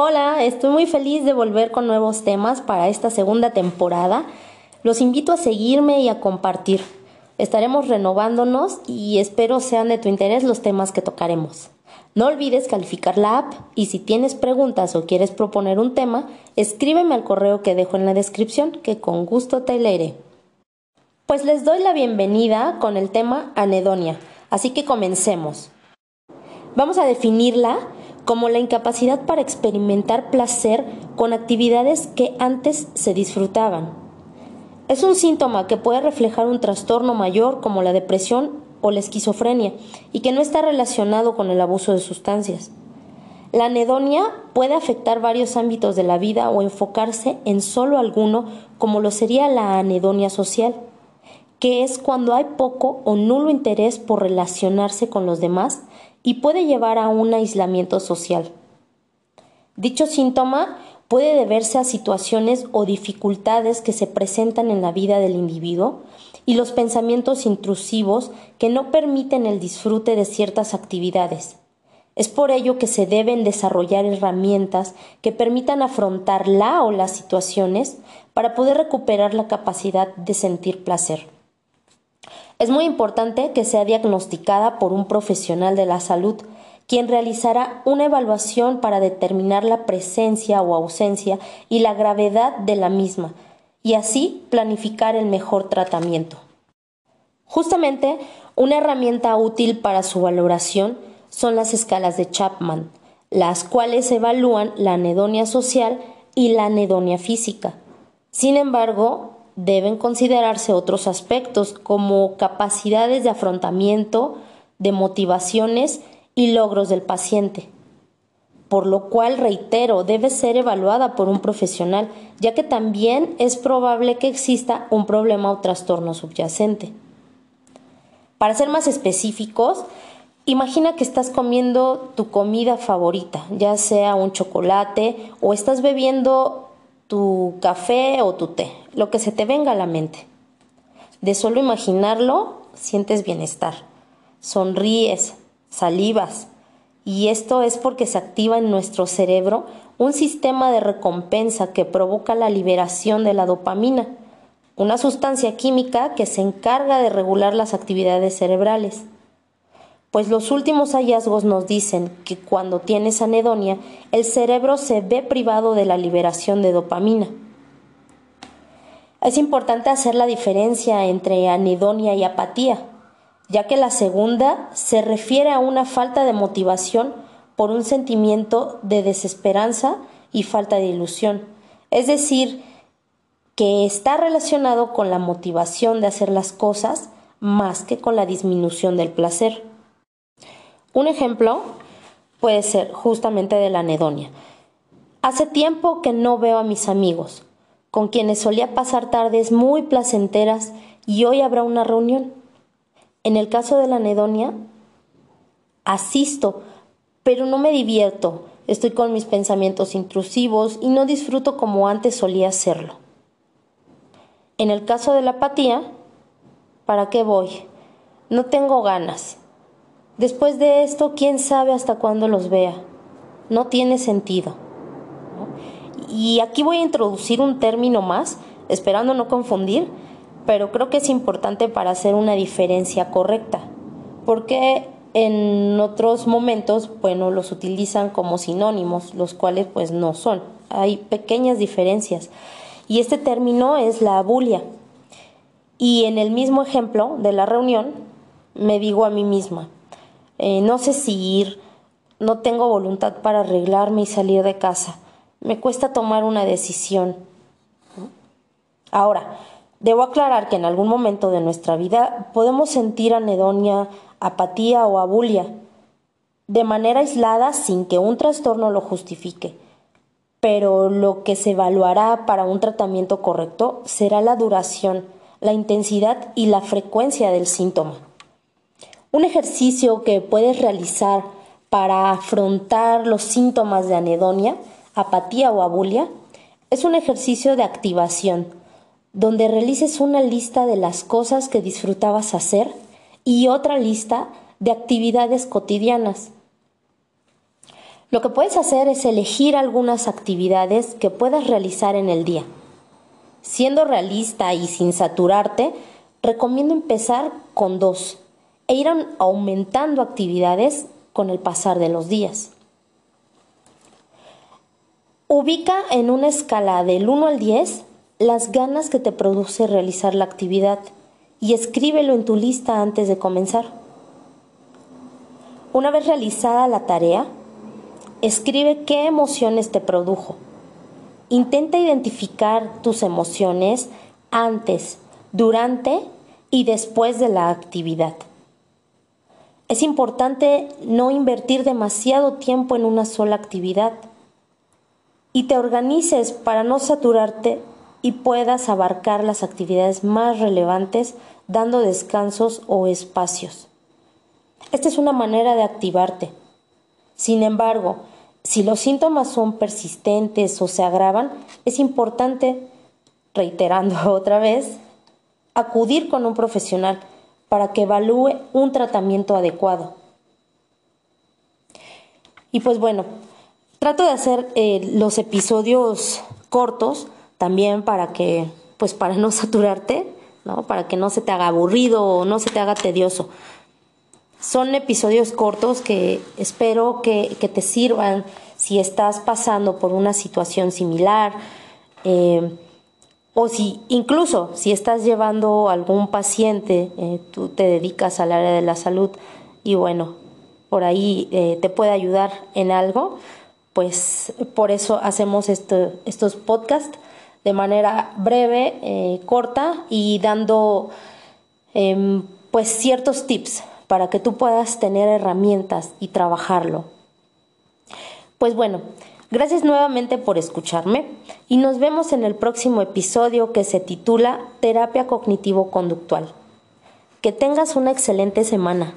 Hola, estoy muy feliz de volver con nuevos temas para esta segunda temporada. Los invito a seguirme y a compartir. Estaremos renovándonos y espero sean de tu interés los temas que tocaremos. No olvides calificar la app y si tienes preguntas o quieres proponer un tema, escríbeme al correo que dejo en la descripción que con gusto te leeré. Pues les doy la bienvenida con el tema anedonia, así que comencemos. Vamos a definirla como la incapacidad para experimentar placer con actividades que antes se disfrutaban. Es un síntoma que puede reflejar un trastorno mayor como la depresión o la esquizofrenia y que no está relacionado con el abuso de sustancias. La anedonia puede afectar varios ámbitos de la vida o enfocarse en solo alguno, como lo sería la anedonia social, que es cuando hay poco o nulo interés por relacionarse con los demás y puede llevar a un aislamiento social. Dicho síntoma puede deberse a situaciones o dificultades que se presentan en la vida del individuo y los pensamientos intrusivos que no permiten el disfrute de ciertas actividades. Es por ello que se deben desarrollar herramientas que permitan afrontar la o las situaciones para poder recuperar la capacidad de sentir placer. Es muy importante que sea diagnosticada por un profesional de la salud, quien realizará una evaluación para determinar la presencia o ausencia y la gravedad de la misma, y así planificar el mejor tratamiento. Justamente, una herramienta útil para su valoración son las escalas de Chapman, las cuales evalúan la anedonia social y la anedonia física. Sin embargo, deben considerarse otros aspectos como capacidades de afrontamiento, de motivaciones y logros del paciente. Por lo cual, reitero, debe ser evaluada por un profesional, ya que también es probable que exista un problema o trastorno subyacente. Para ser más específicos, imagina que estás comiendo tu comida favorita, ya sea un chocolate o estás bebiendo tu café o tu té, lo que se te venga a la mente. De solo imaginarlo, sientes bienestar, sonríes, salivas, y esto es porque se activa en nuestro cerebro un sistema de recompensa que provoca la liberación de la dopamina, una sustancia química que se encarga de regular las actividades cerebrales pues los últimos hallazgos nos dicen que cuando tienes anedonia, el cerebro se ve privado de la liberación de dopamina. Es importante hacer la diferencia entre anedonia y apatía, ya que la segunda se refiere a una falta de motivación por un sentimiento de desesperanza y falta de ilusión, es decir, que está relacionado con la motivación de hacer las cosas más que con la disminución del placer. Un ejemplo puede ser justamente de la anedonia. Hace tiempo que no veo a mis amigos, con quienes solía pasar tardes muy placenteras y hoy habrá una reunión. En el caso de la anedonia, asisto, pero no me divierto, estoy con mis pensamientos intrusivos y no disfruto como antes solía hacerlo. En el caso de la apatía, ¿para qué voy? No tengo ganas, Después de esto, quién sabe hasta cuándo los vea. No tiene sentido. Y aquí voy a introducir un término más, esperando no confundir, pero creo que es importante para hacer una diferencia correcta, porque en otros momentos, bueno, los utilizan como sinónimos, los cuales pues no son. Hay pequeñas diferencias. Y este término es la abulia. Y en el mismo ejemplo de la reunión, me digo a mí misma, eh, no sé si ir, no tengo voluntad para arreglarme y salir de casa, me cuesta tomar una decisión. Ahora, debo aclarar que en algún momento de nuestra vida podemos sentir anedonia, apatía o abulia, de manera aislada sin que un trastorno lo justifique. Pero lo que se evaluará para un tratamiento correcto será la duración, la intensidad y la frecuencia del síntoma. Un ejercicio que puedes realizar para afrontar los síntomas de anedonia, apatía o abulia es un ejercicio de activación, donde realices una lista de las cosas que disfrutabas hacer y otra lista de actividades cotidianas. Lo que puedes hacer es elegir algunas actividades que puedas realizar en el día. Siendo realista y sin saturarte, recomiendo empezar con dos e ir aumentando actividades con el pasar de los días. Ubica en una escala del 1 al 10 las ganas que te produce realizar la actividad y escríbelo en tu lista antes de comenzar. Una vez realizada la tarea, escribe qué emociones te produjo. Intenta identificar tus emociones antes, durante y después de la actividad. Es importante no invertir demasiado tiempo en una sola actividad y te organices para no saturarte y puedas abarcar las actividades más relevantes dando descansos o espacios. Esta es una manera de activarte. Sin embargo, si los síntomas son persistentes o se agravan, es importante, reiterando otra vez, acudir con un profesional para que evalúe un tratamiento adecuado. Y pues bueno, trato de hacer eh, los episodios cortos también para que, pues para no saturarte, ¿no? Para que no se te haga aburrido o no se te haga tedioso. Son episodios cortos que espero que, te sirvan si estás pasando por una situación similar eh, o si incluso si estás llevando algún paciente, eh, tú te dedicas al área de la salud y bueno, por ahí eh, te puede ayudar en algo, pues por eso hacemos estos podcasts de manera breve, eh, corta y dando em, pues ciertos tips para que tú puedas tener herramientas y trabajarlo. Pues bueno, gracias nuevamente por escucharme y nos vemos en el próximo episodio que se titula Terapia Cognitivo-Conductual. Que tengas una excelente semana.